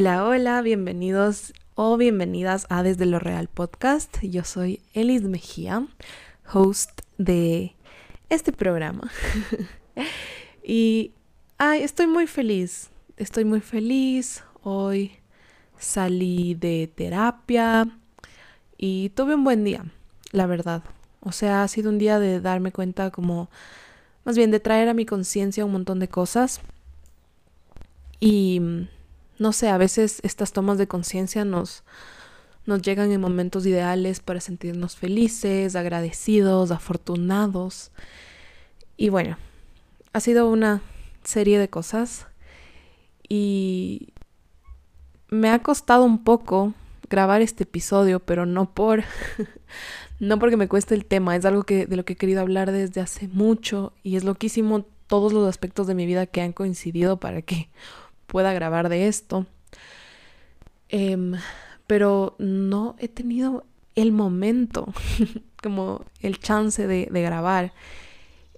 Hola, hola, bienvenidos o bienvenidas a Desde lo Real Podcast. Yo soy Elis Mejía, host de este programa. y ay, estoy muy feliz, estoy muy feliz. Hoy salí de terapia y tuve un buen día, la verdad. O sea, ha sido un día de darme cuenta como, más bien de traer a mi conciencia un montón de cosas. Y no sé, a veces estas tomas de conciencia nos, nos llegan en momentos ideales para sentirnos felices, agradecidos, afortunados. Y bueno, ha sido una serie de cosas y me ha costado un poco grabar este episodio, pero no por no porque me cueste el tema, es algo que de lo que he querido hablar desde hace mucho y es loquísimo todos los aspectos de mi vida que han coincidido para que pueda grabar de esto. Em, pero no he tenido el momento, como el chance de, grabar.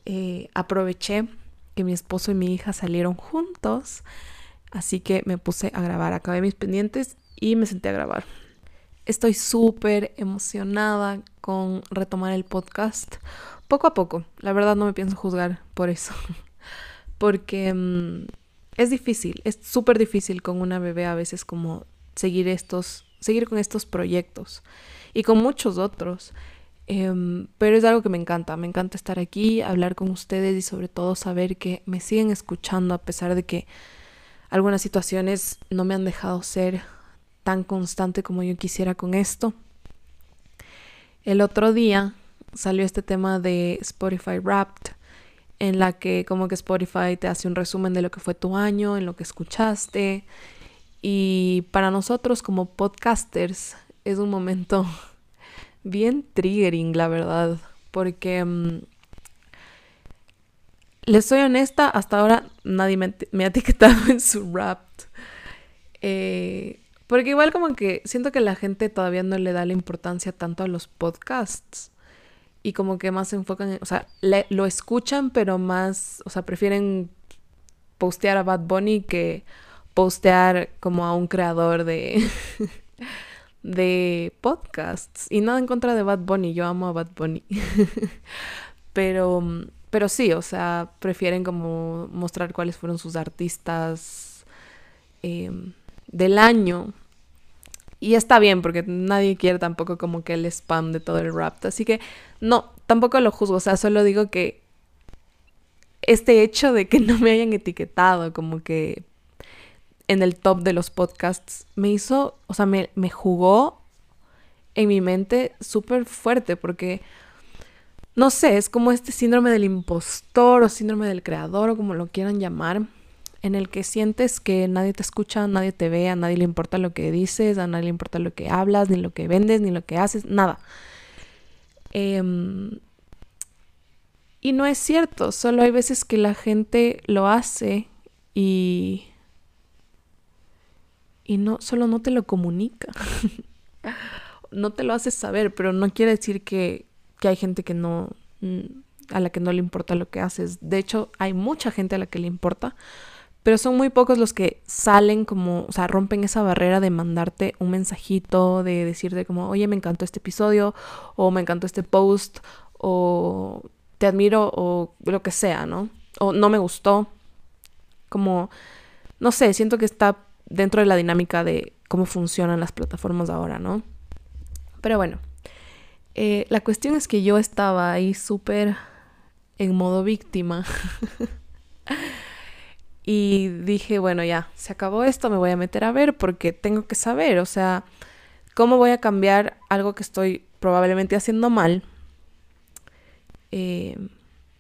Eh, aproveché que mi esposo y mi hija salieron juntos, así que me puse a grabar. Acabé mis pendientes y me senté a grabar. Estoy súper emocionada con retomar el podcast poco a poco. La verdad no me pienso juzgar por eso. Porque mm, es difícil, es súper difícil con una bebé a veces como seguir estos, seguir con estos proyectos y con muchos otros. Em, pero es algo que me encanta, me encanta estar aquí, hablar con ustedes y sobre todo saber que me siguen escuchando a pesar de que algunas situaciones no me han dejado ser tan constante como yo quisiera con esto. El otro día salió este tema de Spotify Wrapped en la que como que Spotify te hace un resumen de lo que fue tu año, en lo que escuchaste. Y para nosotros como podcasters es un momento bien triggering, la verdad, porque mm, les soy honesta, hasta ahora nadie me, ha etiquetado en su rap. Eh, porque igual como que siento que la gente todavía no le da la importancia tanto a los podcasts y como que más se enfocan, en, o sea, lo escuchan, pero más, o sea, prefieren postear a Bad Bunny que postear como a un creador de, de podcasts. Y nada en contra de Bad Bunny, yo amo a Bad Bunny. pero, pero sí, o sea, prefieren como mostrar cuáles fueron sus artistas em, del año y está bien, porque nadie quiere tampoco como que el spam de todo el rap. Así que no, tampoco lo juzgo. O sea, solo digo que este hecho de que no me hayan etiquetado como que en el top de los podcasts me hizo, o sea, me, me jugó en mi mente súper fuerte porque, no sé, es como este síndrome del impostor o síndrome del creador o como lo quieran llamar en el que sientes que nadie te escucha, nadie te ve, a nadie le importa lo que dices, a nadie le importa lo que hablas, ni lo que vendes, ni lo que haces, nada. Em, y no es cierto, solo hay veces que la gente lo hace y... Y no, solo no te lo comunica. no te lo haces saber, pero no quiere decir que, que hay gente que no mm, a la que no le importa lo que haces. De hecho, hay mucha gente a la que le importa, pero son muy pocos los que salen como, o sea, rompen esa barrera de mandarte un mensajito, de decirte como, oye, me encantó este episodio, o me encantó este post, o te admiro, o lo que sea, ¿no? O no me gustó. Como, no sé, siento que está dentro de la dinámica de cómo funcionan las plataformas ahora, ¿no? Pero bueno, eh, la cuestión es que yo estaba ahí súper en modo víctima. Y dije, bueno, ya, se acabó esto, me voy a meter a ver porque tengo que saber, o sea, cómo voy a cambiar algo que estoy probablemente haciendo mal eh,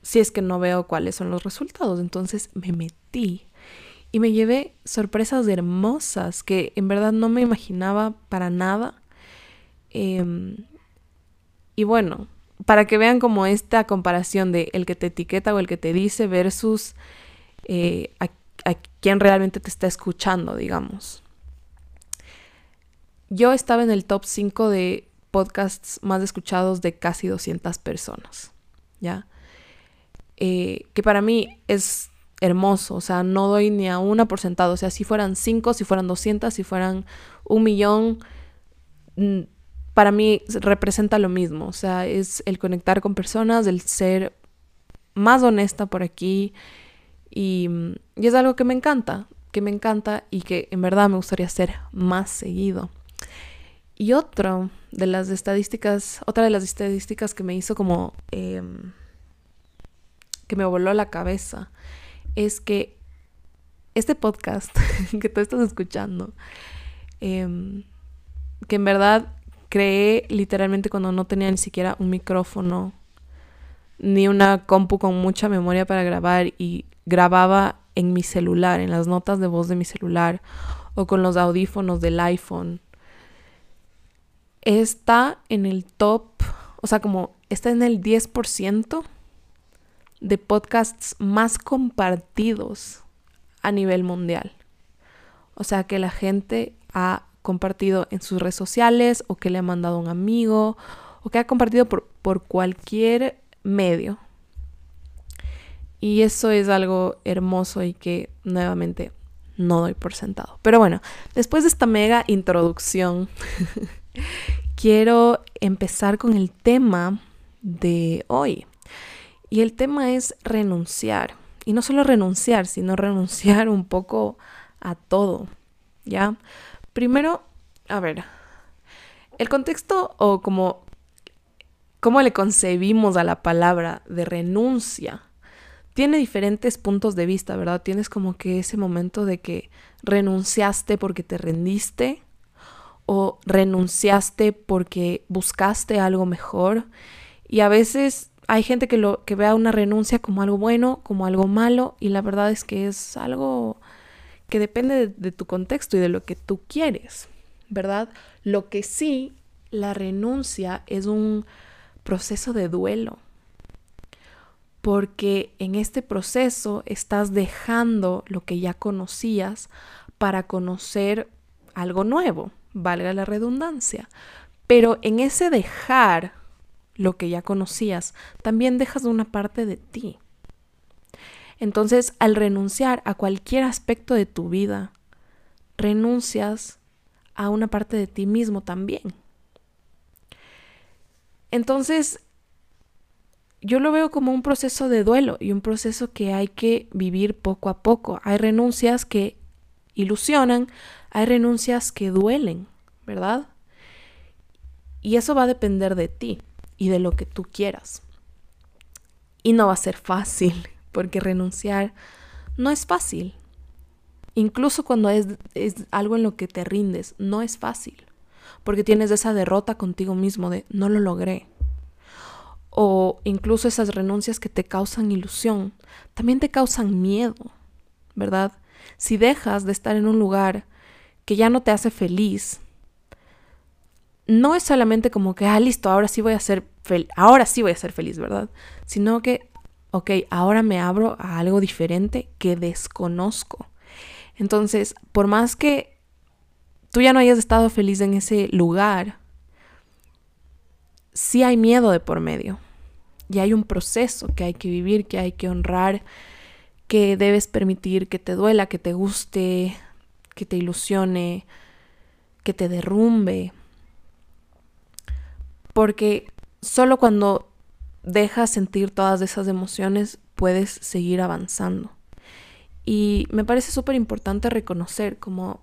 si es que no veo cuáles son los resultados. Entonces me metí y me llevé sorpresas hermosas que en verdad no me imaginaba para nada. Em, y bueno, para que vean como esta comparación de el que te etiqueta o el que te dice versus eh, a, quien realmente te está escuchando, digamos. Yo estaba en el top 5 de podcasts más escuchados de casi 200 personas, ¿ya? Eh, que para mí es hermoso, o sea, no doy ni a una por o sea, si fueran cinco, si fueran doscientas, si fueran un millón, mm, para mí representa lo mismo, o sea, es el conectar con personas, el ser más honesta por aquí y, y es algo que me encanta, que me encanta y que en verdad me gustaría hacer más seguido. Y otro de las estadísticas, otra de las estadísticas que me hizo como em, que me voló la cabeza es que este podcast que tú estás escuchando, em, que en verdad creé literalmente cuando no tenía ni siquiera un micrófono ni una compu con mucha memoria para grabar y grababa en mi celular, en las notas de voz de mi celular o con los audífonos del iPhone. Está en el top, o sea, como está en el 10% de podcasts más compartidos a nivel mundial. O sea, que la gente ha compartido en sus redes sociales o que le ha mandado un amigo o que ha compartido por, por cualquier medio. Y eso es algo hermoso y que nuevamente no doy por sentado. Pero bueno, después de esta mega introducción, quiero empezar con el tema de hoy. Y el tema es renunciar. Y no solo renunciar, sino renunciar un poco a todo. ¿Ya? Primero, a ver, el contexto o como cómo le concebimos a la palabra de renuncia tiene diferentes puntos de vista, ¿verdad? Tienes como que ese momento de que renunciaste porque te rendiste o renunciaste porque buscaste algo mejor. Y a veces hay gente que, lo, que vea una renuncia como algo bueno, como algo malo, y la verdad es que es algo que depende de tu contexto y de lo que tú quieres, ¿verdad? Lo que sí, la renuncia es un proceso de duelo porque en este proceso estás dejando lo que ya conocías para conocer algo nuevo, valga la redundancia. Pero en ese dejar lo que ya conocías, también dejas una parte de ti. Entonces, al renunciar a cualquier aspecto de tu vida, renuncias a una parte de ti mismo también. Entonces, yo lo veo como un proceso de duelo y un proceso que hay que vivir poco a poco. Hay renuncias que ilusionan, hay renuncias que duelen, ¿verdad? Y eso va a depender de ti y de lo que tú quieras. Y no va a ser fácil, porque renunciar no es fácil. Incluso cuando es, es algo en lo que te rindes, no es fácil, porque tienes esa derrota contigo mismo de no lo logré, o incluso esas renuncias que te causan ilusión, también te causan miedo, ¿verdad? Si dejas de estar en un lugar que ya no te hace feliz, no es solamente como que, ah, listo, ahora sí voy a ser ahora sí voy a ser feliz, ¿verdad? Sino que, ok, ahora me abro a algo diferente que desconozco. Entonces, por más que tú ya no hayas estado feliz en ese lugar, sí hay miedo de por medio. Y hay un proceso que hay que vivir, que hay que honrar, que debes permitir que te duela, que te guste, que te ilusione, que te derrumbe. Porque solo cuando dejas sentir todas esas emociones puedes seguir avanzando. Y me parece súper importante reconocer, como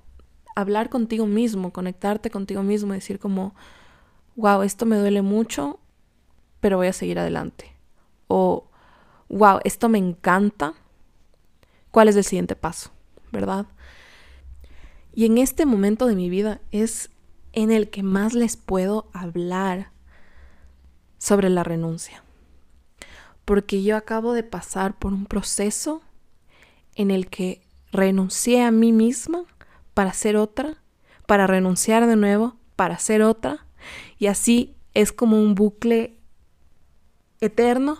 hablar contigo mismo, conectarte contigo mismo, decir como, wow, esto me duele mucho, pero voy a seguir adelante. O, wow, esto me encanta, ¿cuál es el siguiente paso? ¿Verdad? Y en este momento de mi vida es en el que más les puedo hablar sobre la renuncia. Porque yo acabo de pasar por un proceso en el que renuncié a mí misma para ser otra, para renunciar de nuevo, para ser otra, y así es como un bucle eterno,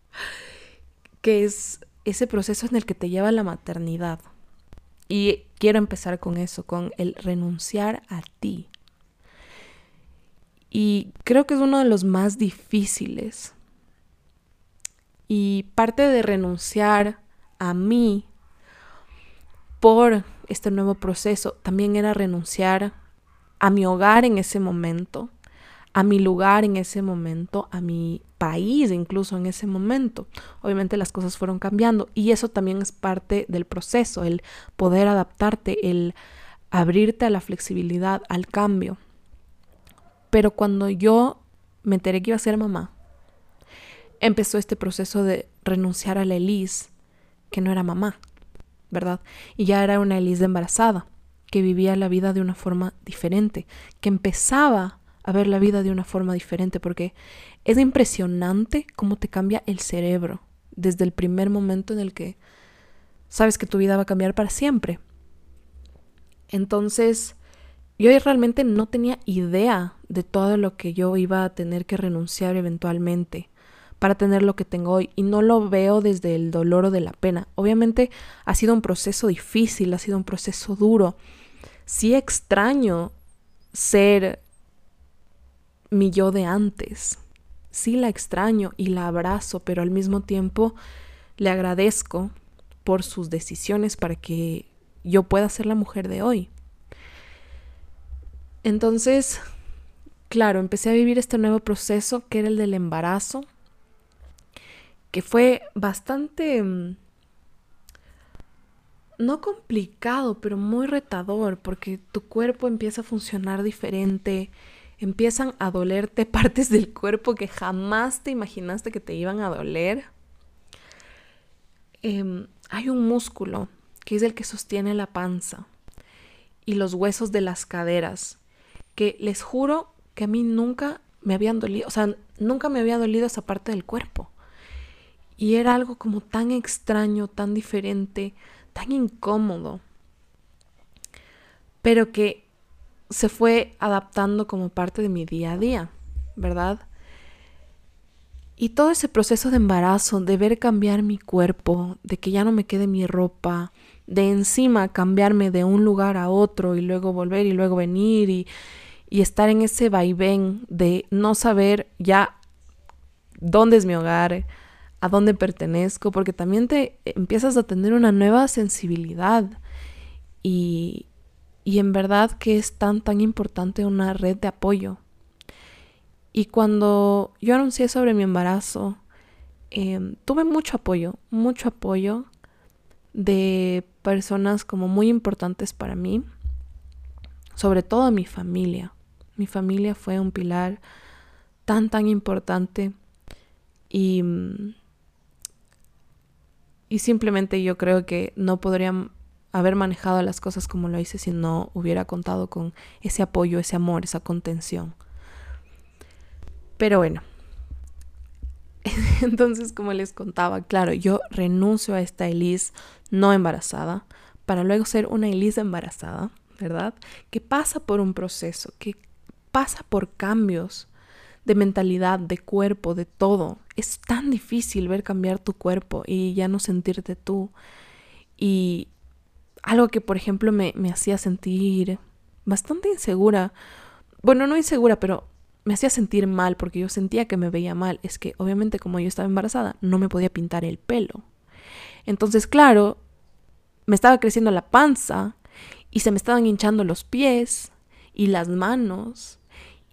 que es ese proceso en el que te lleva la maternidad. Y quiero empezar con eso, con el renunciar a ti. Y creo que es uno de los más difíciles. Y parte de renunciar a mí por este nuevo proceso también era renunciar a mi hogar en ese momento, a mi lugar en ese momento, a mi país incluso en ese momento. Obviamente las cosas fueron cambiando y eso también es parte del proceso, el poder adaptarte, el abrirte a la flexibilidad, al cambio. Pero cuando yo me enteré que iba a ser mamá, empezó este proceso de renunciar a la Elise, que no era mamá, ¿verdad? Y ya era una Elise embarazada, que vivía la vida de una forma diferente, que empezaba a ver la vida de una forma diferente, porque es impresionante cómo te cambia el cerebro desde el primer momento en el que sabes que tu vida va a cambiar para siempre. Entonces, yo realmente no tenía idea de todo lo que yo iba a tener que renunciar eventualmente para tener lo que tengo hoy y no lo veo desde el dolor o de la pena. Obviamente ha sido un proceso difícil, ha sido un proceso duro. Sí extraño ser mi yo de antes. Sí la extraño y la abrazo, pero al mismo tiempo le agradezco por sus decisiones para que yo pueda ser la mujer de hoy. Entonces, claro, empecé a vivir este nuevo proceso que era el del embarazo, que fue bastante, mm, no complicado, pero muy retador, porque tu cuerpo empieza a funcionar diferente, empiezan a dolerte partes del cuerpo que jamás te imaginaste que te iban a doler. Em, hay un músculo que es el que sostiene la panza y los huesos de las caderas, que les juro que a mí nunca me habían dolido, o sea, nunca me había dolido esa parte del cuerpo. Y era algo como tan extraño, tan diferente, tan incómodo, pero que se fue adaptando como parte de mi día a día, ¿verdad? Y todo ese proceso de embarazo, de ver cambiar mi cuerpo, de que ya no me quede mi ropa, de encima cambiarme de un lugar a otro y luego volver y luego venir y, y estar en ese vaivén de no saber ya dónde es mi hogar, a dónde pertenezco, porque también te empiezas a tener una nueva sensibilidad y, y en verdad que es tan, tan importante una red de apoyo. Y cuando yo anuncié sobre mi embarazo, em, tuve mucho apoyo, mucho apoyo de personas como muy importantes para mí, sobre todo mi familia. Mi familia fue un pilar tan, tan importante y y simplemente yo creo que no podría haber manejado las cosas como lo hice si no hubiera contado con ese apoyo, ese amor, esa contención. Pero bueno, entonces como les contaba, claro, yo renuncio a esta Elise no embarazada para luego ser una Elise embarazada, ¿verdad? Que pasa por un proceso, que pasa por cambios de mentalidad, de cuerpo, de todo. Es tan difícil ver cambiar tu cuerpo y ya no sentirte tú. Y algo que, por ejemplo, me, me hacía sentir bastante insegura. Bueno, no insegura, pero me hacía sentir mal porque yo sentía que me veía mal. Es que obviamente como yo estaba embarazada, no me podía pintar el pelo. Entonces, claro, me estaba creciendo la panza y se me estaban hinchando los pies y las manos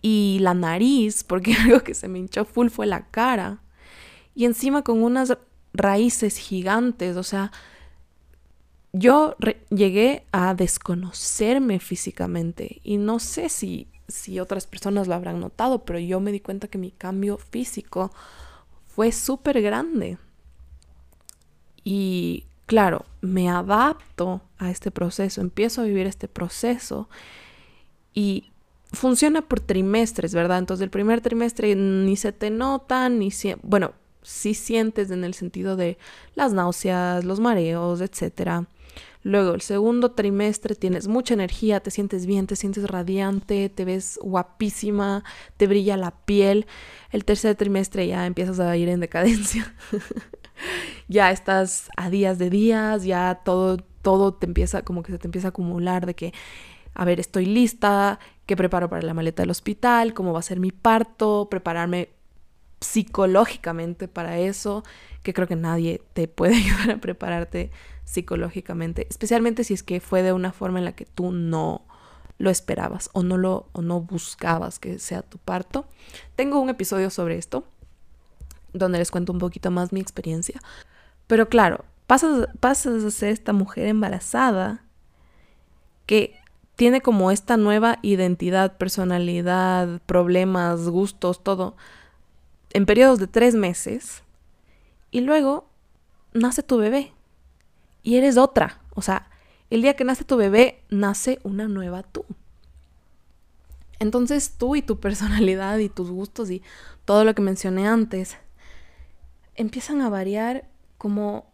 y la nariz, porque algo que se me hinchó full fue la cara. Y encima con unas raíces gigantes, o sea, yo llegué a desconocerme físicamente y no sé si, si otras personas lo habrán notado, pero yo me di cuenta que mi cambio físico fue súper grande. Y claro, me adapto a este proceso, empiezo a vivir este proceso y funciona por trimestres, ¿verdad? Entonces el primer trimestre ni se te nota, ni si, bueno, sí sientes en el sentido de las náuseas, los mareos, etc. Luego el segundo trimestre tienes mucha energía, te sientes bien, te sientes radiante, te ves guapísima, te brilla la piel. El tercer trimestre ya empiezas a ir en decadencia. ya estás a días de días, ya todo todo te empieza como que se te empieza a acumular de que a ver, estoy lista, qué preparo para la maleta del hospital, cómo va a ser mi parto, prepararme psicológicamente para eso, que creo que nadie te puede ayudar a prepararte psicológicamente, especialmente si es que fue de una forma en la que tú no lo esperabas o no lo o no buscabas que sea tu parto. Tengo un episodio sobre esto donde les cuento un poquito más mi experiencia. Pero claro, pasas, pasas a ser esta mujer embarazada que tiene como esta nueva identidad, personalidad, problemas, gustos, todo, en periodos de tres meses, y luego nace tu bebé, y eres otra. O sea, el día que nace tu bebé, nace una nueva tú. Entonces tú y tu personalidad y tus gustos y todo lo que mencioné antes empiezan a variar como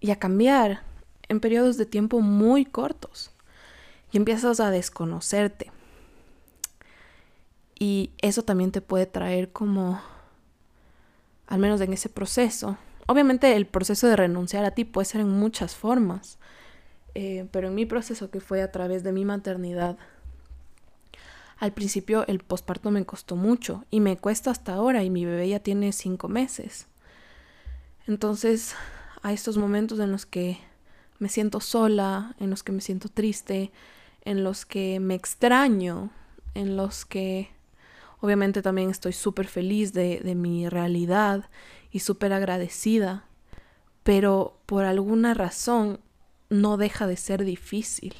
y a cambiar en periodos de tiempo muy cortos y empiezas a desconocerte. Y eso también te puede traer como, al menos en ese proceso. Obviamente el proceso de renunciar a ti puede ser en muchas formas, eh, pero en mi proceso que fue a través de mi maternidad, al principio el posparto me costó mucho y me cuesta hasta ahora y mi bebé ya tiene cinco meses. Entonces hay estos momentos en los que me siento sola, en los que me siento triste, en los que me extraño, en los que obviamente también estoy súper feliz de, de, mi realidad y súper agradecida, pero por alguna razón no deja de ser difícil.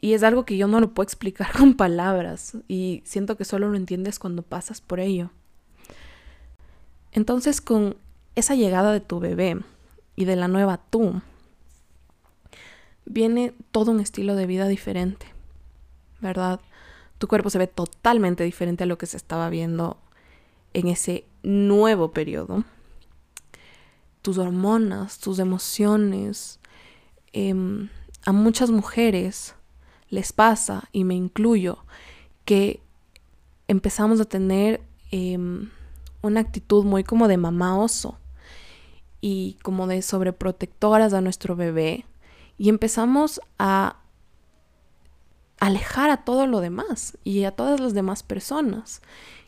Y es algo que yo no lo puedo explicar con palabras y siento que solo lo entiendes cuando pasas por ello. Entonces con esa llegada de tu bebé y de la nueva tú, viene todo un estilo de vida diferente, ¿verdad? Tu cuerpo se ve totalmente diferente a lo que se estaba viendo en ese nuevo periodo. Tus hormonas, tus emociones. Eh, a muchas mujeres les pasa, y me incluyo, que empezamos a tener eh, una actitud muy como de mamá oso y como de sobreprotectoras a nuestro bebé y empezamos a alejar a todo lo demás y a todas las demás personas.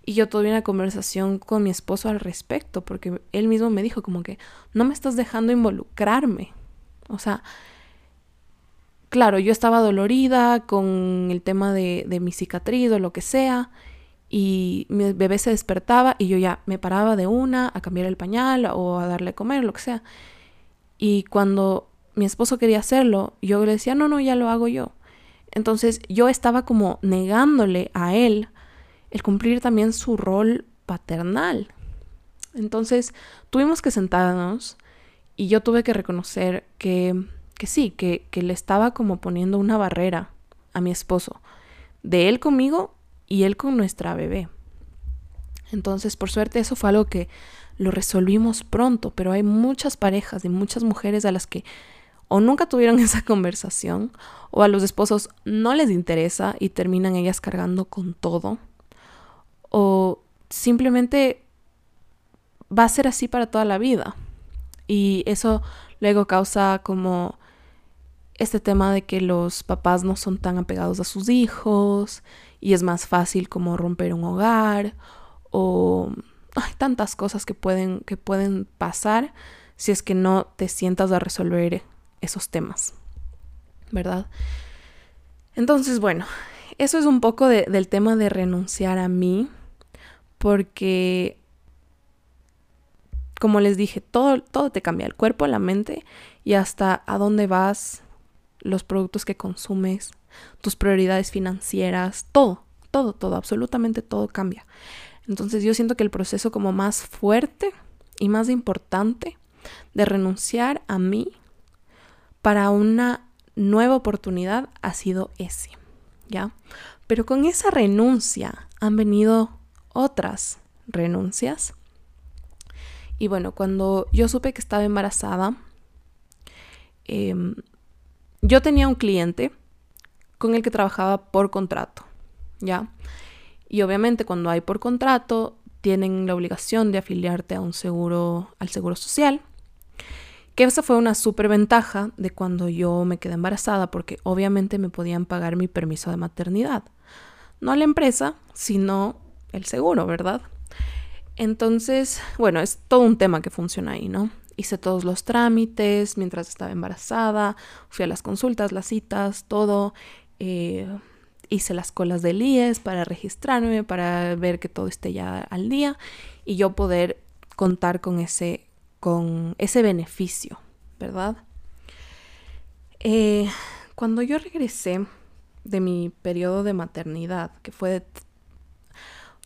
Y yo tuve una conversación con mi esposo al respecto, porque él mismo me dijo como que no me estás dejando involucrarme. O sea, claro, yo estaba dolorida con el tema de, de mi cicatriz o lo que sea, y mi bebé se despertaba y yo ya me paraba de una a cambiar el pañal o a darle a comer, lo que sea. Y cuando mi esposo quería hacerlo, yo le decía, no, no, ya lo hago yo. Entonces yo estaba como negándole a él el cumplir también su rol paternal. Entonces tuvimos que sentarnos y yo tuve que reconocer que, que sí, que, que le estaba como poniendo una barrera a mi esposo, de él conmigo y él con nuestra bebé. Entonces, por suerte, eso fue algo que lo resolvimos pronto, pero hay muchas parejas y muchas mujeres a las que o nunca tuvieron esa conversación o a los esposos no les interesa y terminan ellas cargando con todo o simplemente va a ser así para toda la vida. Y eso luego causa como este tema de que los papás no son tan apegados a sus hijos y es más fácil como romper un hogar o hay tantas cosas que pueden que pueden pasar si es que no te sientas a resolver esos temas, ¿verdad? Entonces, bueno, eso es un poco de, del tema de renunciar a mí, porque, como les dije, todo, todo te cambia, el cuerpo, la mente y hasta a dónde vas, los productos que consumes, tus prioridades financieras, todo, todo, todo, absolutamente todo cambia. Entonces yo siento que el proceso como más fuerte y más importante de renunciar a mí para una nueva oportunidad ha sido ese, ¿ya? Pero con esa renuncia han venido otras renuncias. Y bueno, cuando yo supe que estaba embarazada, em, yo tenía un cliente con el que trabajaba por contrato, ¿ya? Y obviamente cuando hay por contrato, tienen la obligación de afiliarte a un seguro, al seguro social. Que esa fue una súper ventaja de cuando yo me quedé embarazada, porque obviamente me podían pagar mi permiso de maternidad. No la empresa, sino el seguro, ¿verdad? Entonces, bueno, es todo un tema que funciona ahí, ¿no? Hice todos los trámites mientras estaba embarazada, fui a las consultas, las citas, todo. Eh, hice las colas del IES para registrarme, para ver que todo esté ya al día y yo poder contar con ese, con ese beneficio, ¿verdad? Eh, cuando yo regresé de mi periodo de maternidad, que fue de,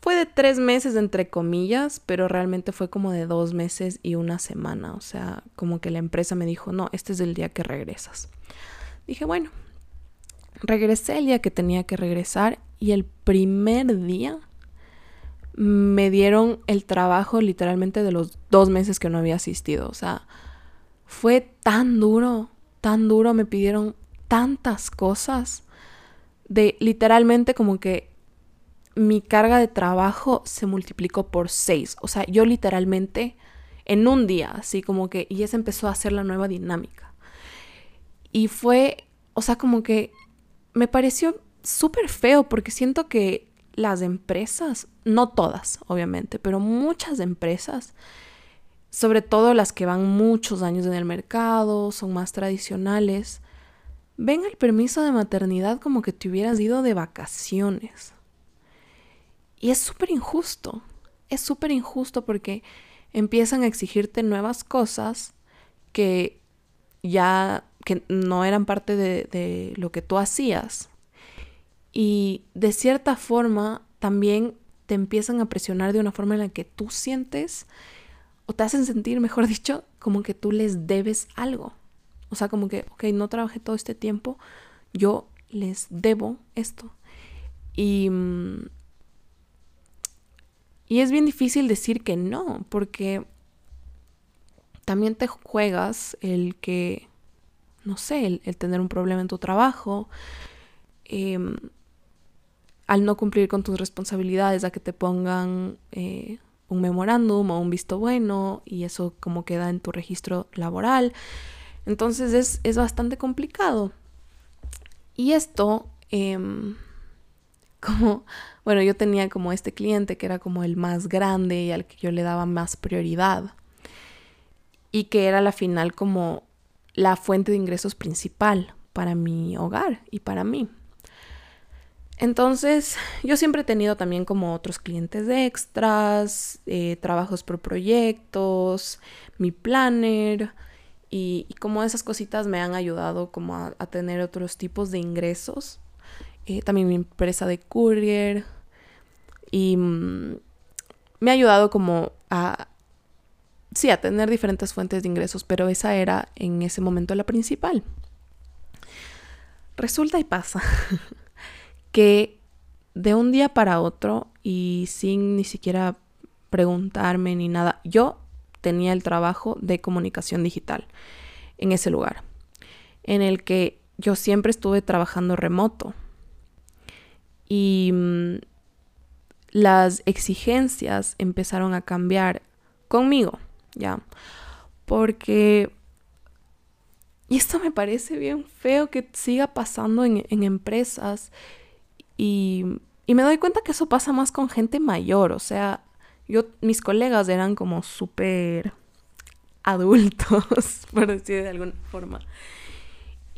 fue de tres meses entre comillas, pero realmente fue como de dos meses y una semana, o sea, como que la empresa me dijo, no, este es el día que regresas. Dije, bueno, regresé el día que tenía que regresar y el primer día me dieron el trabajo literalmente de los dos meses que no había asistido. O sea, fue tan duro, tan duro, me pidieron tantas cosas de literalmente como que mi carga de trabajo se multiplicó por seis. O sea, yo literalmente en un día, así como que, y esa empezó a hacer la nueva dinámica. Y fue, o sea, como que me pareció súper feo porque siento que las empresas, no todas, obviamente, pero muchas empresas, sobre todo las que van muchos años en el mercado, son más tradicionales, ven el permiso de maternidad como que te hubieras ido de vacaciones. Y es súper injusto, es súper injusto porque empiezan a exigirte nuevas cosas que ya que no eran parte de, lo que tú hacías. Y de cierta forma también te empiezan a presionar de una forma en la que tú sientes o te hacen sentir, mejor dicho, como que tú les debes algo. O sea, como que, ok, no trabajé todo este tiempo, yo les debo esto. Y, mm, y es bien difícil decir que no, porque también te juegas el que no sé, el, tener un problema en tu trabajo, em, al no cumplir con tus responsabilidades, a que te pongan eh, un memorándum o un visto bueno y eso como queda en tu registro laboral. Entonces es, es bastante complicado. Y esto, em, como, bueno, yo tenía como este cliente que era como el más grande y al que yo le daba más prioridad. Y que era la final como la fuente de ingresos principal para mi hogar y para mí. Entonces, yo siempre he tenido también como otros clientes de extras, eh, trabajos por proyectos, mi planner y, como esas cositas me han ayudado como a, tener otros tipos de ingresos. Eh, también mi empresa de courier y mm, me ha ayudado como a, sí, a tener diferentes fuentes de ingresos, pero esa era en ese momento la principal. Resulta y pasa que de un día para otro y sin ni siquiera preguntarme ni nada, yo tenía el trabajo de comunicación digital en ese lugar, en el que yo siempre estuve trabajando remoto. Y mm, las exigencias empezaron a cambiar conmigo. ¿ya? Porque... Y esto me parece bien feo que siga pasando en, empresas y, y, me doy cuenta que eso pasa más con gente mayor, o sea, yo, mis colegas eran como súper adultos, por decir de alguna forma.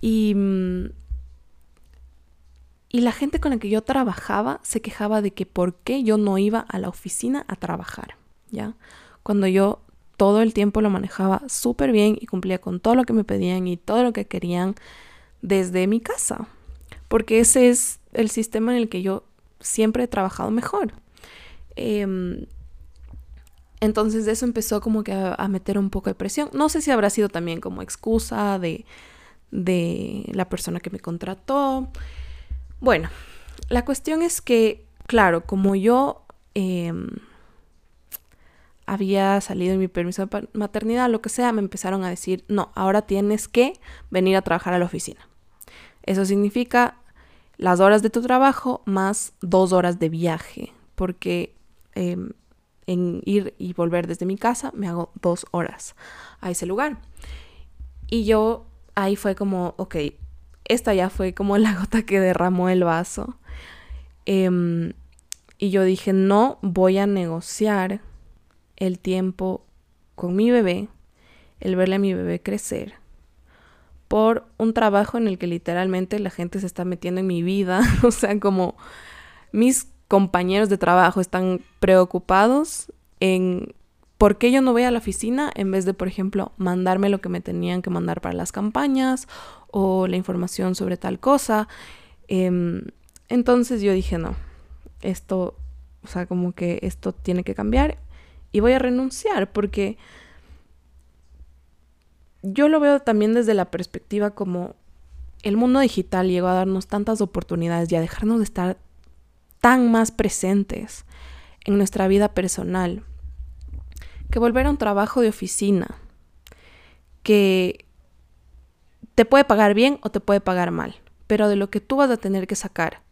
Y, y la gente con la que yo trabajaba se quejaba de que por qué yo no iba a la oficina a trabajar, ¿ya? Cuando yo todo el tiempo lo manejaba súper bien y cumplía con todo lo que me pedían y todo lo que querían desde mi casa. Porque ese es el sistema en el que yo siempre he trabajado mejor. Em, entonces eso empezó como que a, meter un poco de presión. No sé si habrá sido también como excusa de, de la persona que me contrató. Bueno, la cuestión es que, claro, como yo... Em, había salido en mi permiso de maternidad, lo que sea, me empezaron a decir, no, ahora tienes que venir a trabajar a la oficina. Eso significa las horas de tu trabajo más dos horas de viaje, porque em, en ir y volver desde mi casa me hago dos horas a ese lugar. Y yo ahí fue como, ok, esta ya fue como la gota que derramó el vaso. Em, y yo dije, no voy a negociar el tiempo con mi bebé, el verle a mi bebé crecer, por un trabajo en el que literalmente la gente se está metiendo en mi vida, o sea, como mis compañeros de trabajo están preocupados en por qué yo no voy a la oficina en vez de, por ejemplo, mandarme lo que me tenían que mandar para las campañas o la información sobre tal cosa. Em, entonces yo dije, no, esto, o sea, como que esto tiene que cambiar y voy a renunciar porque yo lo veo también desde la perspectiva como el mundo digital llegó a darnos tantas oportunidades y a dejarnos de estar tan más presentes en nuestra vida personal que volver a un trabajo de oficina que te puede pagar bien o te puede pagar mal, pero de lo que tú vas a tener que sacar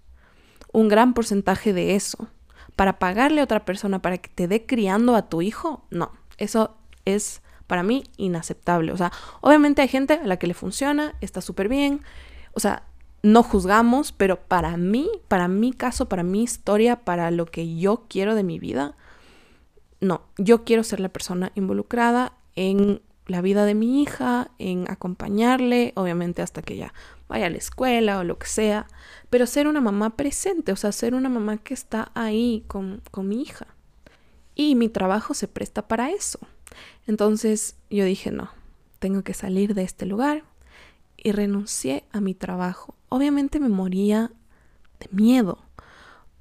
un gran porcentaje de eso para pagarle a otra persona para que te dé criando a tu hijo, no, eso es para mí inaceptable. O sea, obviamente hay gente a la que le funciona, está súper bien, o sea, no juzgamos, pero para mí, para mi caso, para mi historia, para lo que yo quiero de mi vida, no, yo quiero ser la persona involucrada en la vida de mi hija, en acompañarle, obviamente hasta que ella vaya a la escuela o lo que sea, pero ser una mamá presente, o sea, ser una mamá que está ahí con, con mi hija. Y mi trabajo se presta para eso. Entonces yo dije, no, tengo que salir de este lugar y renuncié a mi trabajo. Obviamente me moría de miedo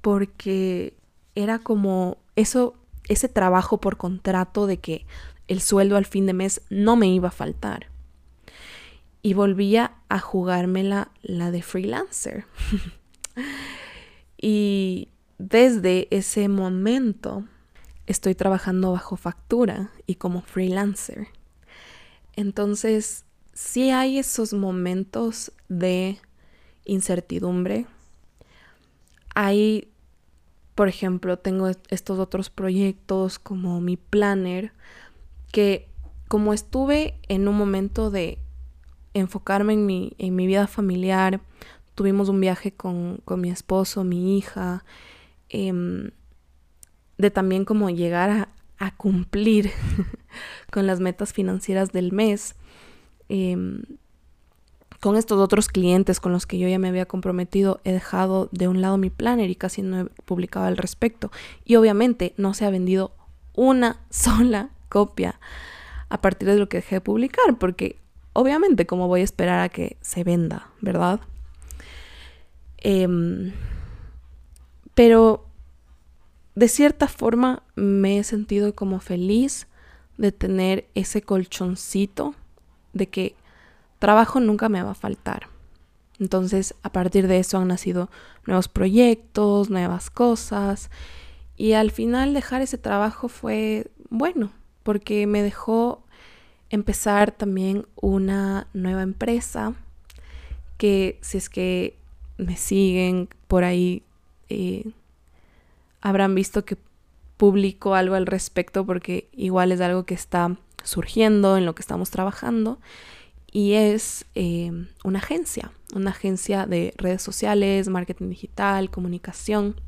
porque era como eso, ese trabajo por contrato de que el sueldo al fin de mes no me iba a faltar. Y volvía a jugármela la de freelancer. y desde ese momento estoy trabajando bajo factura y como freelancer. Entonces, sí hay esos momentos de incertidumbre. Hay, por ejemplo, tengo estos otros proyectos como mi planner, que como estuve en un momento de enfocarme en mi, en mi vida familiar, tuvimos un viaje con, con mi esposo, mi hija, eh, de también como llegar a, cumplir con las metas financieras del mes. Em, con estos otros clientes con los que yo ya me había comprometido, he dejado de un lado mi planner y casi no he publicado al respecto. Y obviamente no se ha vendido una sola copia a partir de lo que dejé de publicar, porque obviamente como voy a esperar a que se venda, ¿verdad? Em, pero de cierta forma me he sentido como feliz de tener ese colchoncito de que trabajo nunca me va a faltar. Entonces, a partir de eso han nacido nuevos proyectos, nuevas cosas. Y al final dejar ese trabajo fue bueno, porque me dejó empezar también una nueva empresa que si es que me siguen por ahí, eh, habrán visto que publico algo al respecto porque igual es algo que está surgiendo en lo que estamos trabajando y es eh, una agencia, una agencia de redes sociales, marketing digital, comunicación,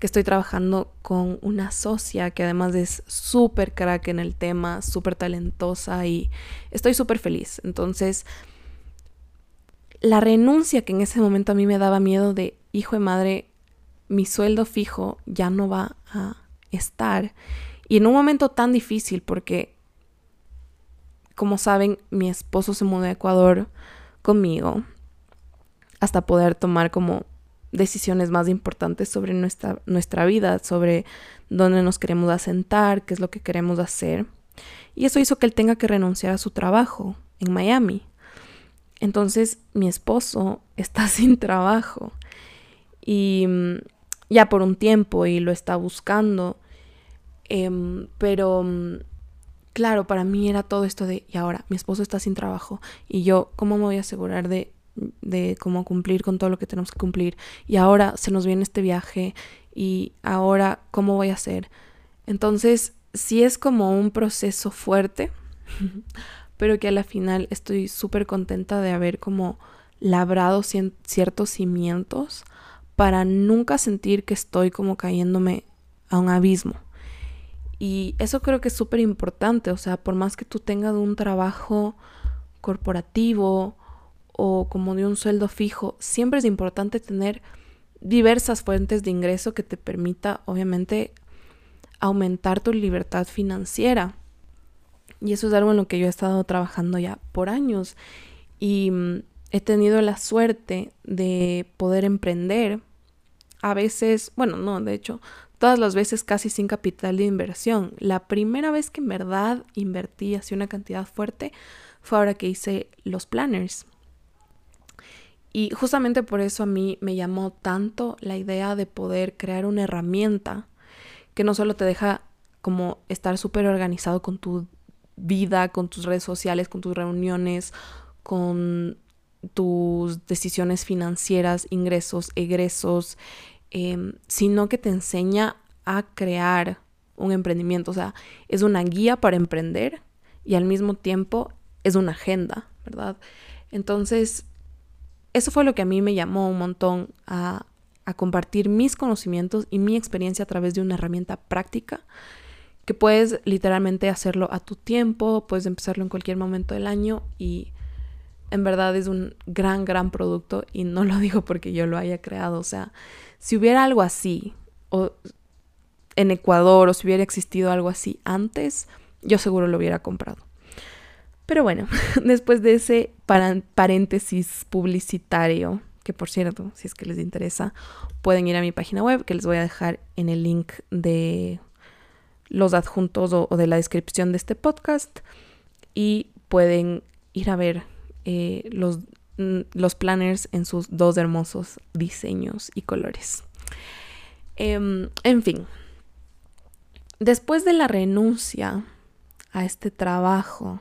que estoy trabajando con una socia que además es súper crack en el tema, súper talentosa y estoy súper feliz. Entonces, la renuncia que en ese momento a mí me daba miedo de, hijo de madre, mi sueldo fijo ya no va a estar. Y en un momento tan difícil porque, como saben, mi esposo se mudó a Ecuador conmigo hasta poder tomar como decisiones más importantes sobre nuestra, nuestra vida, sobre dónde nos queremos asentar, qué es lo que queremos hacer. Y eso hizo que él tenga que renunciar a su trabajo en Miami. Entonces mi esposo está sin trabajo. Y mm, ya por un tiempo y lo está buscando. Em, pero mm, claro, para mí era todo esto de, y ahora, mi esposo está sin trabajo y yo, ¿cómo me voy a asegurar de, de cómo cumplir con todo lo que tenemos que cumplir? Y ahora se nos viene este viaje y ahora, ¿cómo voy a hacer? Entonces, sí es como un proceso fuerte, pero que a la final estoy súper contenta de haber como labrado ciertos cimientos para nunca sentir que estoy como cayéndome a un abismo. Y eso creo que es súper importante, o sea, por más que tú tengas un trabajo corporativo o como de un sueldo fijo, siempre es importante tener diversas fuentes de ingreso que te permita, obviamente, aumentar tu libertad financiera. Y eso es algo en lo que yo he estado trabajando ya por años. Y mm, he tenido la suerte de poder emprender. A veces, bueno, no, de hecho, todas las veces casi sin capital de inversión. La primera vez que en verdad invertí así una cantidad fuerte fue ahora que hice los planners. Y justamente por eso a mí me llamó tanto la idea de poder crear una herramienta que no solo te deja como estar súper organizado con tu vida, con tus redes sociales, con tus reuniones, con tus decisiones financieras, ingresos, egresos, em, sino que te enseña a crear un emprendimiento. O sea, es una guía para emprender y al mismo tiempo es una agenda, ¿verdad? Entonces, eso fue lo que a mí me llamó un montón a, a compartir mis conocimientos y mi experiencia a través de una herramienta práctica que puedes literalmente hacerlo a tu tiempo, puedes empezarlo en cualquier momento del año y en verdad es un gran, gran producto y no lo digo porque yo lo haya creado. O sea, si hubiera algo así o en Ecuador o si hubiera existido algo así antes, yo seguro lo hubiera comprado. Pero bueno, después de ese paréntesis publicitario, que por cierto, si es que les interesa, pueden ir a mi página web, que les voy a dejar en el link de los adjuntos o, de la descripción de este podcast, y pueden ir a ver eh, los, mm, los planners en sus dos hermosos diseños y colores. Em, en fin, después de la renuncia a este trabajo,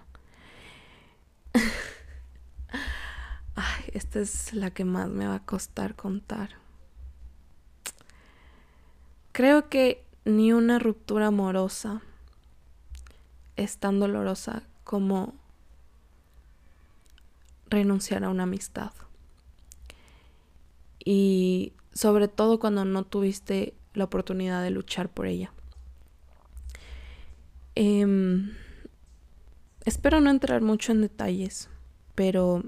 esta es la que más me va a costar contar. Creo que ni una ruptura amorosa es tan dolorosa como renunciar a una amistad. Y sobre todo cuando no tuviste la oportunidad de luchar por ella. Em, espero no entrar mucho en detalles, pero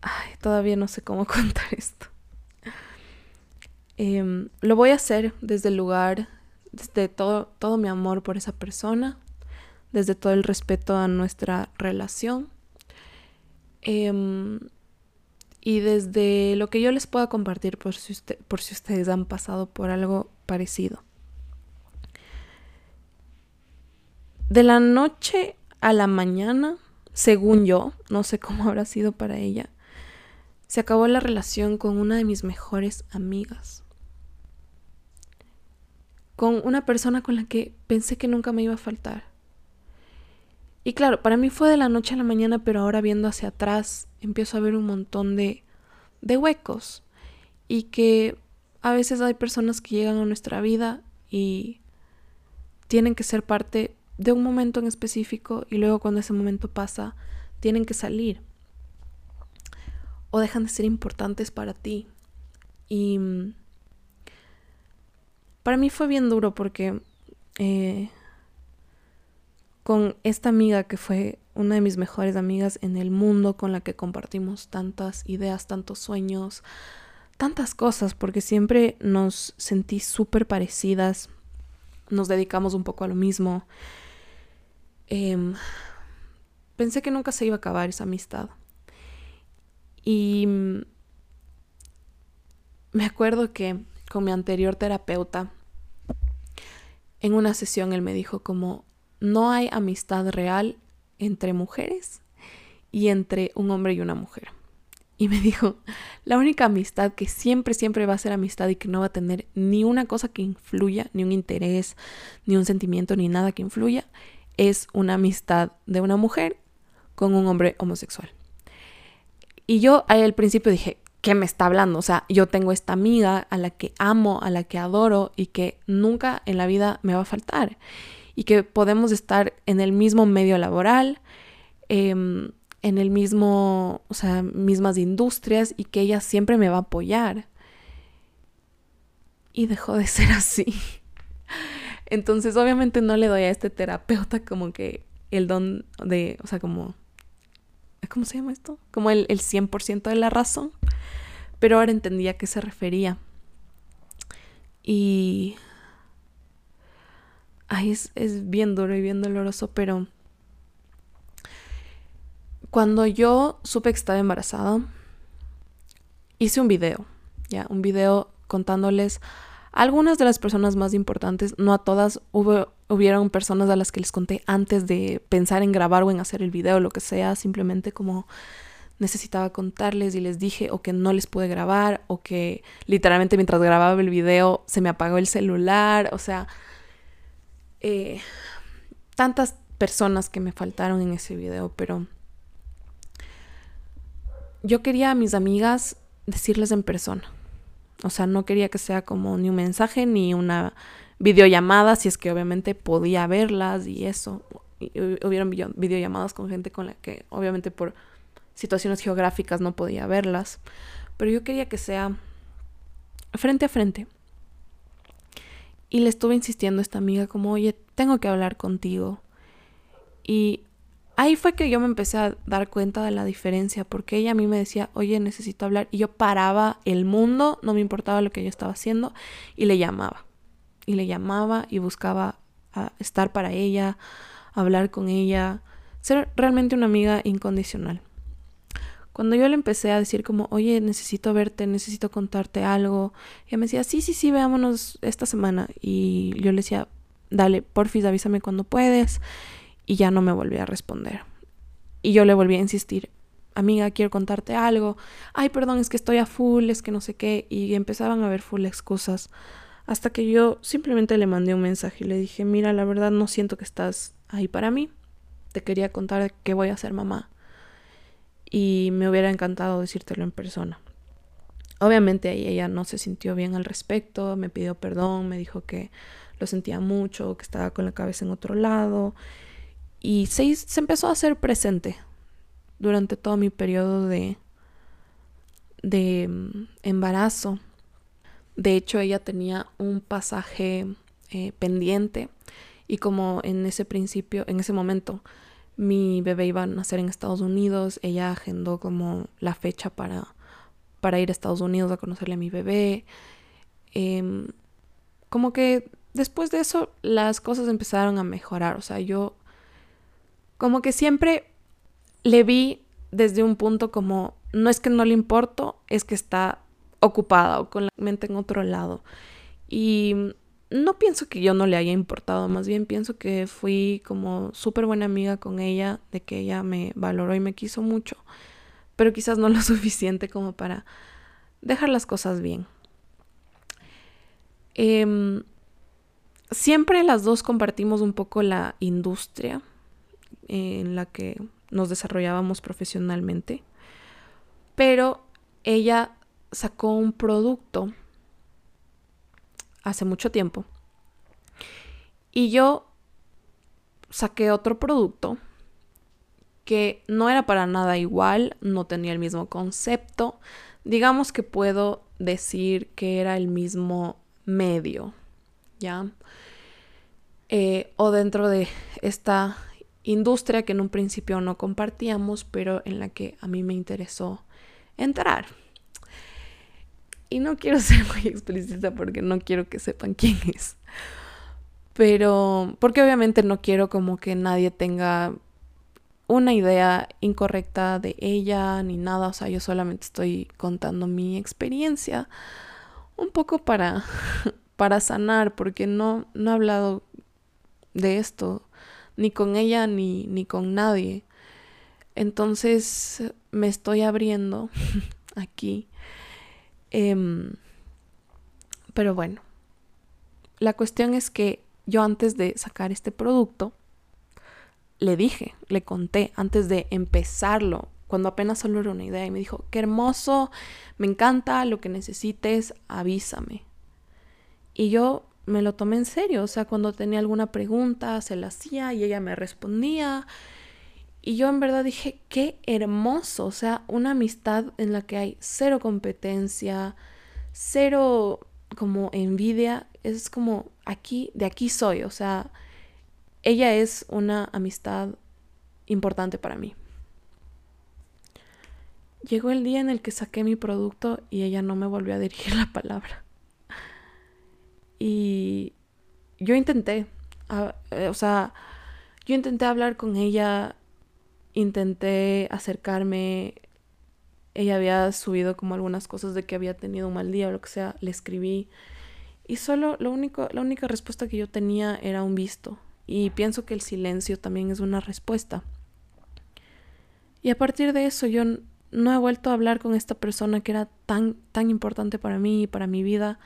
Ay, todavía no sé cómo contar esto. Em, lo voy a hacer desde el lugar, desde todo, todo mi amor por esa persona, desde todo el respeto a nuestra relación em, y desde lo que yo les pueda compartir por si, por si ustedes han pasado por algo parecido. De la noche a la mañana, según yo, no sé cómo habrá sido para ella, se acabó la relación con una de mis mejores amigas. Con una persona con la que pensé que nunca me iba a faltar. Y claro, para mí fue de la noche a la mañana, pero ahora viendo hacia atrás empiezo a ver un montón de, de huecos. Y que a veces hay personas que llegan a nuestra vida y tienen que ser parte de un momento en específico y luego cuando ese momento pasa, tienen que salir o dejan de ser importantes para ti. Y mm, para mí fue bien duro porque eh, con esta amiga que fue una de mis mejores amigas en el mundo, con la que compartimos tantas ideas, tantos sueños, tantas cosas, porque siempre nos sentí súper parecidas, nos dedicamos un poco a lo mismo. Em, pensé que nunca se iba a acabar esa amistad. Y me acuerdo que con mi anterior terapeuta, en una sesión él me dijo como, no hay amistad real entre mujeres y entre un hombre y una mujer. Y me dijo, la única amistad que siempre, siempre va a ser amistad y que no va a tener ni una cosa que influya, ni un interés, ni un sentimiento, ni nada que influya, es una amistad de una mujer con un hombre homosexual. Y yo al principio dije, ¿qué me está hablando? O sea, yo tengo esta amiga a la que amo, a la que adoro y que nunca en la vida me va a faltar. Y que podemos estar en el mismo medio laboral, em, en el mismo, o sea, mismas industrias y que ella siempre me va a apoyar. y dejó de ser así. Entonces, obviamente no le doy a este terapeuta como que el don de, o sea, como, ¿cómo se llama esto? Como el, el 100% de la razón. Pero ahora entendía a qué se refería. Y... Ay, es, bien duro y bien doloroso, pero... Cuando yo supe que estaba embarazada, hice un video, ya, un video contándoles algunas de las personas más importantes, no a todas, hubo, hubieron personas a las que les conté antes de pensar en grabar o en hacer el video, lo que sea, simplemente como necesitaba contarles y les dije o que no les pude grabar o que literalmente mientras grababa el video se me apagó el celular, o sea, eh, tantas personas que me faltaron en ese video, pero yo quería a mis amigas decirles en persona. O sea, no quería que sea como ni un mensaje ni una videollamada, si es que obviamente podía verlas y eso. hubieron videollamadas con gente con la que obviamente por situaciones geográficas no podía verlas. Pero yo quería que sea frente a frente. Y le estuve insistiendo a esta amiga como, oye, tengo que hablar contigo. Y ahí fue que yo me empecé a dar cuenta de la diferencia, porque ella a mí me decía, oye, necesito hablar, y yo paraba el mundo, no me importaba lo que yo estaba haciendo, y le llamaba, y le llamaba y buscaba estar para ella, hablar con ella, ser realmente una amiga incondicional. Cuando yo le empecé a decir como, oye, necesito verte, necesito contarte algo, ella me decía, sí, sí, sí, veámonos esta semana. Y yo le decía, dale, porfis, avísame cuando puedes y ya no me volví a responder. Y yo le volví a insistir, amiga, quiero contarte algo. Ay, perdón, es que estoy a full, es que no sé qué. Y empezaban a haber full excusas. Hasta que yo simplemente le mandé un mensaje y le dije, mira, la verdad no siento que estás ahí para mí. Te quería contar que voy a ser mamá. Y me hubiera encantado decírtelo en persona. Obviamente ella no se sintió bien al respecto, me pidió perdón, me dijo que lo sentía mucho, que estaba con la cabeza en otro lado y se, se empezó a hacer presente durante todo mi periodo de, de mm, embarazo. De hecho, ella tenía un pasaje eh, pendiente y como en ese principio, en ese momento, mi bebé iba a nacer en Estados Unidos, ella agendó como la fecha para, para ir a Estados Unidos a conocerle a mi bebé. Em, como que después de eso las cosas empezaron a mejorar, o sea, yo como que siempre le vi desde un punto como, no es que no le importo, es que está ocupada o con la mente en otro lado. Y no pienso que yo no le haya importado, más bien pienso que fui como súper buena amiga con ella, de que ella me valoró y me quiso mucho, pero quizás no lo suficiente como para dejar las cosas bien. Em, siempre las dos compartimos un poco la industria en la que nos desarrollábamos profesionalmente, pero ella sacó un producto hace mucho tiempo y yo saqué otro producto que no era para nada igual, no tenía el mismo concepto, digamos que puedo decir que era el mismo medio, ¿ya? Eh, o dentro de esta industria que en un principio no compartíamos, pero en la que a mí me interesó entrar. Y no quiero ser muy explícita porque no quiero que sepan quién es. Pero porque obviamente no quiero como que nadie tenga una idea incorrecta de ella ni nada, o sea, yo solamente estoy contando mi experiencia un poco para para sanar porque no no he hablado de esto ni con ella ni, ni con nadie. Entonces me estoy abriendo aquí. Em, pero bueno, la cuestión es que yo antes de sacar este producto, le dije, le conté antes de empezarlo, cuando apenas solo era una idea, y me dijo, qué hermoso, me encanta, lo que necesites, avísame. Y yo me lo tomé en serio, o sea, cuando tenía alguna pregunta se la hacía y ella me respondía. Y yo en verdad dije, qué hermoso, o sea, una amistad en la que hay cero competencia, cero como envidia, es como aquí, de aquí soy, o sea, ella es una amistad importante para mí. Llegó el día en el que saqué mi producto y ella no me volvió a dirigir la palabra. Y yo intenté, eh, o sea, yo intenté hablar con ella, intenté acercarme, ella había subido como algunas cosas de que había tenido un mal día o lo que sea, le escribí y solo lo único, la única respuesta que yo tenía era un visto y pienso que el silencio también es una respuesta. Y a partir de eso yo no he vuelto a hablar con esta persona que era tan tan importante para mí y para mi vida.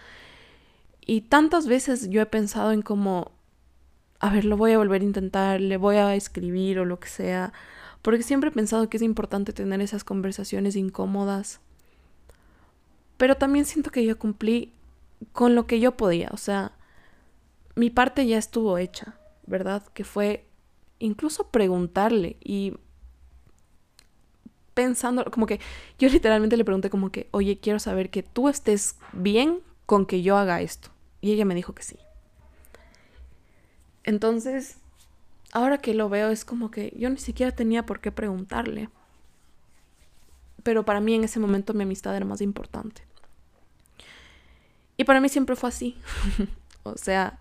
Y tantas veces yo he pensado en cómo a ver, lo voy a volver a intentar, le voy a escribir o lo que sea, porque siempre he pensado que es importante tener esas conversaciones incómodas. Pero también siento que yo cumplí con lo que yo podía, o sea, mi parte ya estuvo hecha, ¿verdad? Que fue incluso preguntarle y pensando, como que yo literalmente le pregunté como que, oye, quiero saber que tú estés bien con que yo haga esto. Y ella me dijo que sí. Entonces, ahora que lo veo es como que yo ni siquiera tenía por qué preguntarle. Pero para mí en ese momento mi amistad era más importante. Y para mí siempre fue así. o sea,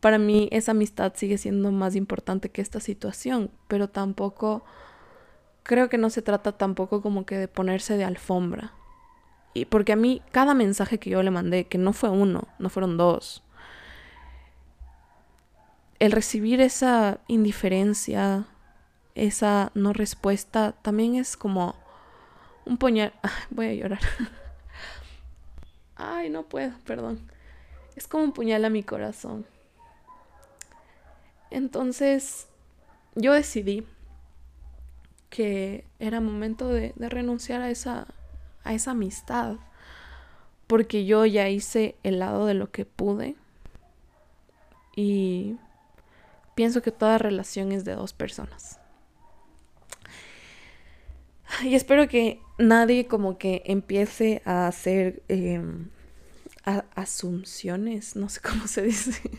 para mí esa amistad sigue siendo más importante que esta situación, pero tampoco creo que no se trata tampoco como que de ponerse de alfombra. Y porque a mí cada mensaje que yo le mandé, que no fue uno, no fueron dos, el recibir esa indiferencia, esa no respuesta, también es como un puñal. Voy a llorar. Ay, no puedo, perdón. Es como un puñal a mi corazón. Entonces, yo decidí que era momento de, de renunciar a esa, a esa amistad. Porque yo ya hice el lado de lo que pude. Y pienso que toda relación es de dos personas. Y espero que nadie como que empiece a hacer em, asunciones, no sé cómo se dice,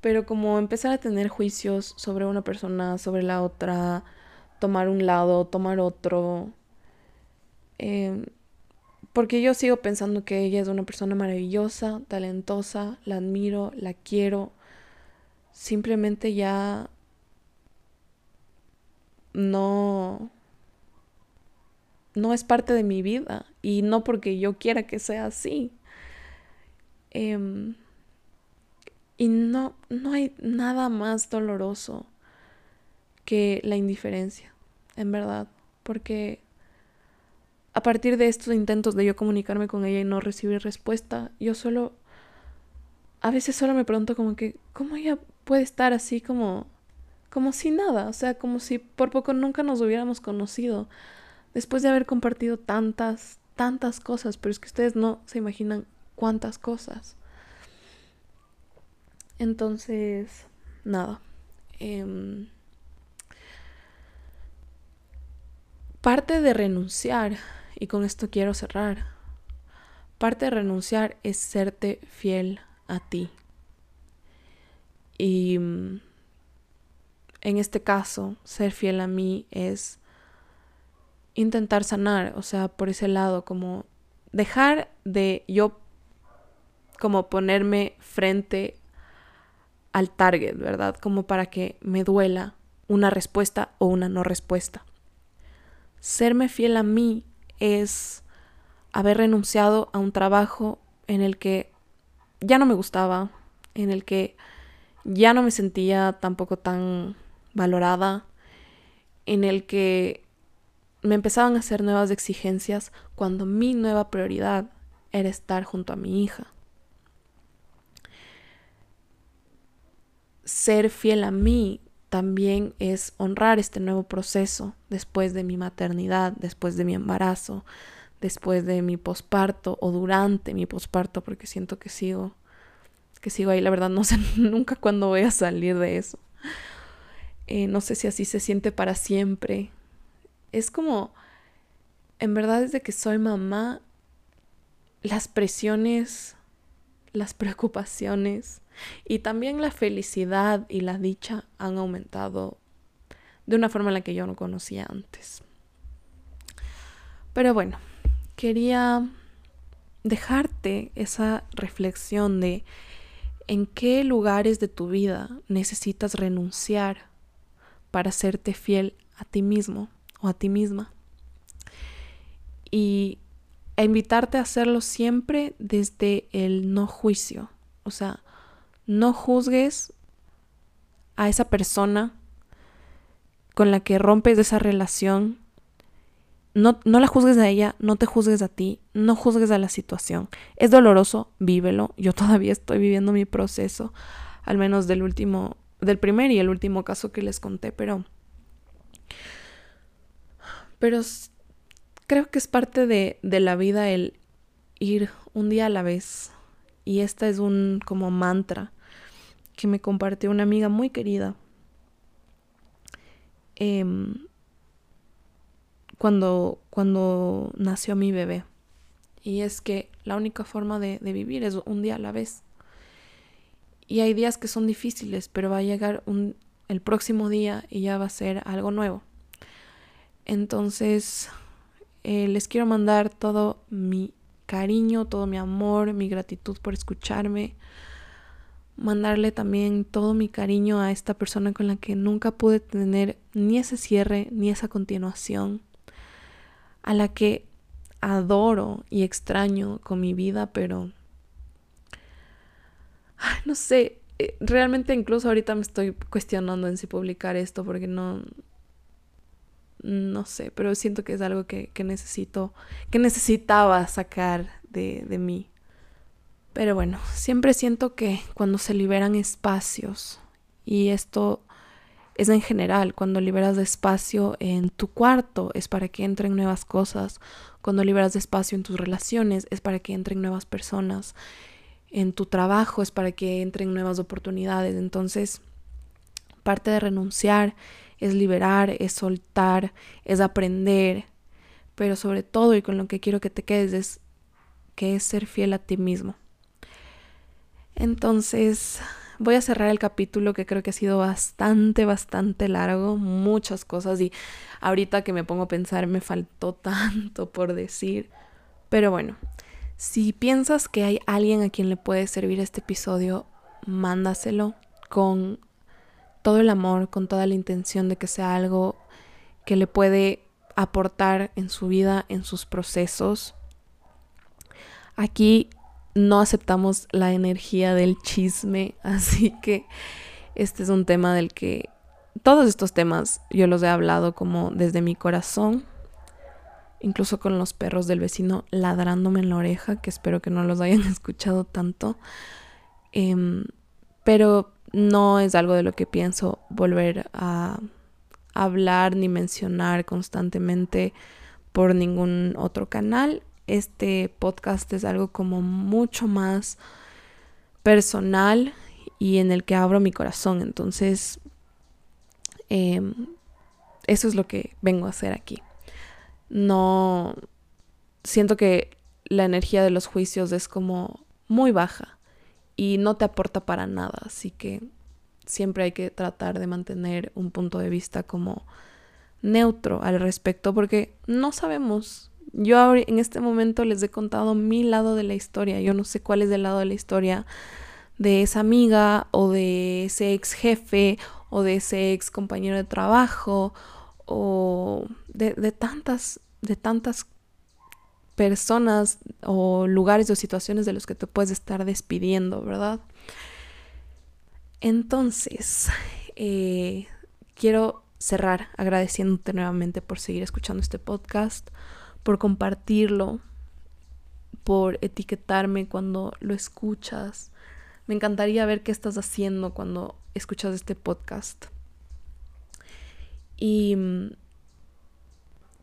pero como empezar a tener juicios sobre una persona, sobre la otra, tomar un lado, tomar otro. Em, porque yo sigo pensando que ella es una persona maravillosa, talentosa, la admiro, la quiero, simplemente ya no no es parte de mi vida y no porque yo quiera que sea así. Em, y no, no hay nada más doloroso que la indiferencia, en verdad, porque a partir de estos intentos de yo comunicarme con ella y no recibir respuesta, yo solo, a veces solo me pregunto como que, ¿cómo ella puede estar así como como si nada, o sea, como si por poco nunca nos hubiéramos conocido después de haber compartido tantas, tantas cosas, pero es que ustedes no se imaginan cuántas cosas. Entonces, nada. Em, parte de renunciar, y con esto quiero cerrar, parte de renunciar es serte fiel a ti. Y mm, en este caso, ser fiel a mí es intentar sanar, o sea, por ese lado, como dejar de yo como ponerme frente al target, ¿verdad? Como para que me duela una respuesta o una no respuesta. Serme fiel a mí es haber renunciado a un trabajo en el que ya no me gustaba, en el que ya no me sentía tampoco tan valorada, en el que me empezaban a hacer nuevas exigencias cuando mi nueva prioridad era estar junto a mi hija. Ser fiel a mí también es honrar este nuevo proceso después de mi maternidad, después de mi embarazo, después de mi posparto o durante mi posparto, porque siento que sigo que sigo ahí, la verdad no sé nunca cuándo voy a salir de eso. Eh, no sé si así se siente para siempre. Es como, en verdad desde que soy mamá, las presiones, las preocupaciones y también la felicidad y la dicha han aumentado de una forma en la que yo no conocía antes. Pero bueno, quería dejarte esa reflexión de en qué lugares de tu vida necesitas renunciar para serte fiel a ti mismo o a ti misma. Y invitarte a hacerlo siempre desde el no juicio. O sea, no juzgues a esa persona con la que rompes esa relación no, la juzgues a ella, no te juzgues a ti, no juzgues a la situación. Es doloroso, vívelo. Yo todavía estoy viviendo mi proceso, al menos del último, del primer y el último caso que les conté, pero. Pero creo que es parte de, de la vida el ir un día a la vez. Y esta es un como mantra que me compartió una amiga muy querida. Eh, cuando, cuando nació mi bebé. Y es que la única forma de, vivir es un día a la vez. Y hay días que son difíciles, pero va a llegar un, el próximo día y ya va a ser algo nuevo. Entonces, eh, les quiero mandar todo mi cariño, todo mi amor, mi gratitud por escucharme. Mandarle también todo mi cariño a esta persona con la que nunca pude tener ni ese cierre ni esa continuación a la que adoro y extraño con mi vida, pero no sé, eh, realmente incluso ahorita me estoy cuestionando en si publicar esto porque no no sé, pero siento que es algo que, necesito, que necesitaba sacar de, de mí. Pero bueno, siempre siento que cuando se liberan espacios, y esto es en general, cuando liberas espacio en tu cuarto es para que entren nuevas cosas, cuando liberas espacio en tus relaciones es para que entren nuevas personas, en tu trabajo es para que entren nuevas oportunidades. Entonces, parte de renunciar es liberar, es soltar, es aprender, pero sobre todo y con lo que quiero que te quedes es que es ser fiel a ti mismo. Entonces, voy a cerrar el capítulo que creo que ha sido bastante, bastante largo, muchas cosas y ahorita que me pongo a pensar me faltó tanto por decir. Pero bueno, si piensas que hay alguien a quien le puede servir este episodio, mándaselo con todo el amor, con toda la intención de que sea algo que le puede aportar en su vida, en sus procesos. Aquí no aceptamos la energía del chisme, así que este es un tema del que todos estos temas yo los he hablado como desde mi corazón, incluso con los perros del vecino ladrándome en la oreja, que espero que no los hayan escuchado tanto, em, pero no es algo de lo que pienso volver a hablar ni mencionar constantemente por ningún otro canal este podcast es algo como mucho más personal y en el que abro mi corazón. Entonces, em, eso es lo que vengo a hacer aquí. No siento que la energía de los juicios es como muy baja y no te aporta para nada, así que siempre hay que tratar de mantener un punto de vista como neutro al respecto porque no sabemos yo en este momento les he contado mi lado de la historia. Yo no sé cuál es el lado de la historia de esa amiga o de ese ex jefe o de ese ex compañero de trabajo o de, tantas, de tantas personas o lugares o situaciones de los que te puedes estar despidiendo, ¿verdad? Entonces, eh, quiero cerrar agradeciéndote nuevamente por seguir escuchando este podcast por compartirlo, por etiquetarme cuando lo escuchas. Me encantaría ver qué estás haciendo cuando escuchas este podcast. Y mm,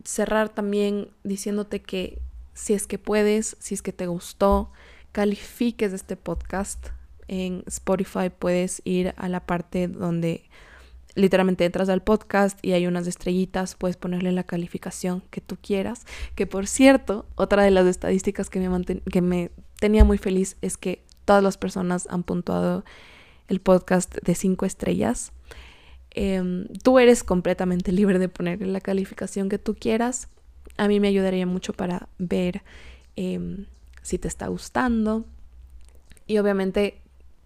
cerrar también diciéndote que si es que puedes, si es que te gustó, califiques este podcast. En Spotify puedes ir a la parte donde literalmente entras al podcast y hay unas estrellitas, puedes ponerle la calificación que tú quieras. Que por cierto, otra de las estadísticas que me, que me tenía muy feliz es que todas las personas han puntuado el podcast de cinco estrellas. Em, tú eres completamente libre de ponerle la calificación que tú quieras. A mí me ayudaría mucho para ver em, si te está gustando. Y obviamente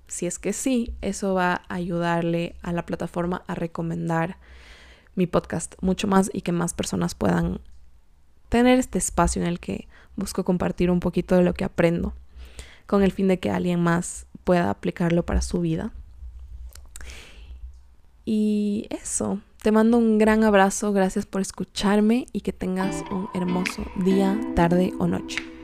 si es que sí, eso va a ayudarle a la plataforma a recomendar mi podcast mucho más y que más personas puedan tener este espacio en el que busco compartir un poquito de lo que aprendo con el fin de que alguien más pueda aplicarlo para su vida. Y eso, te mando un gran abrazo, gracias por escucharme y que tengas un hermoso día, tarde o noche.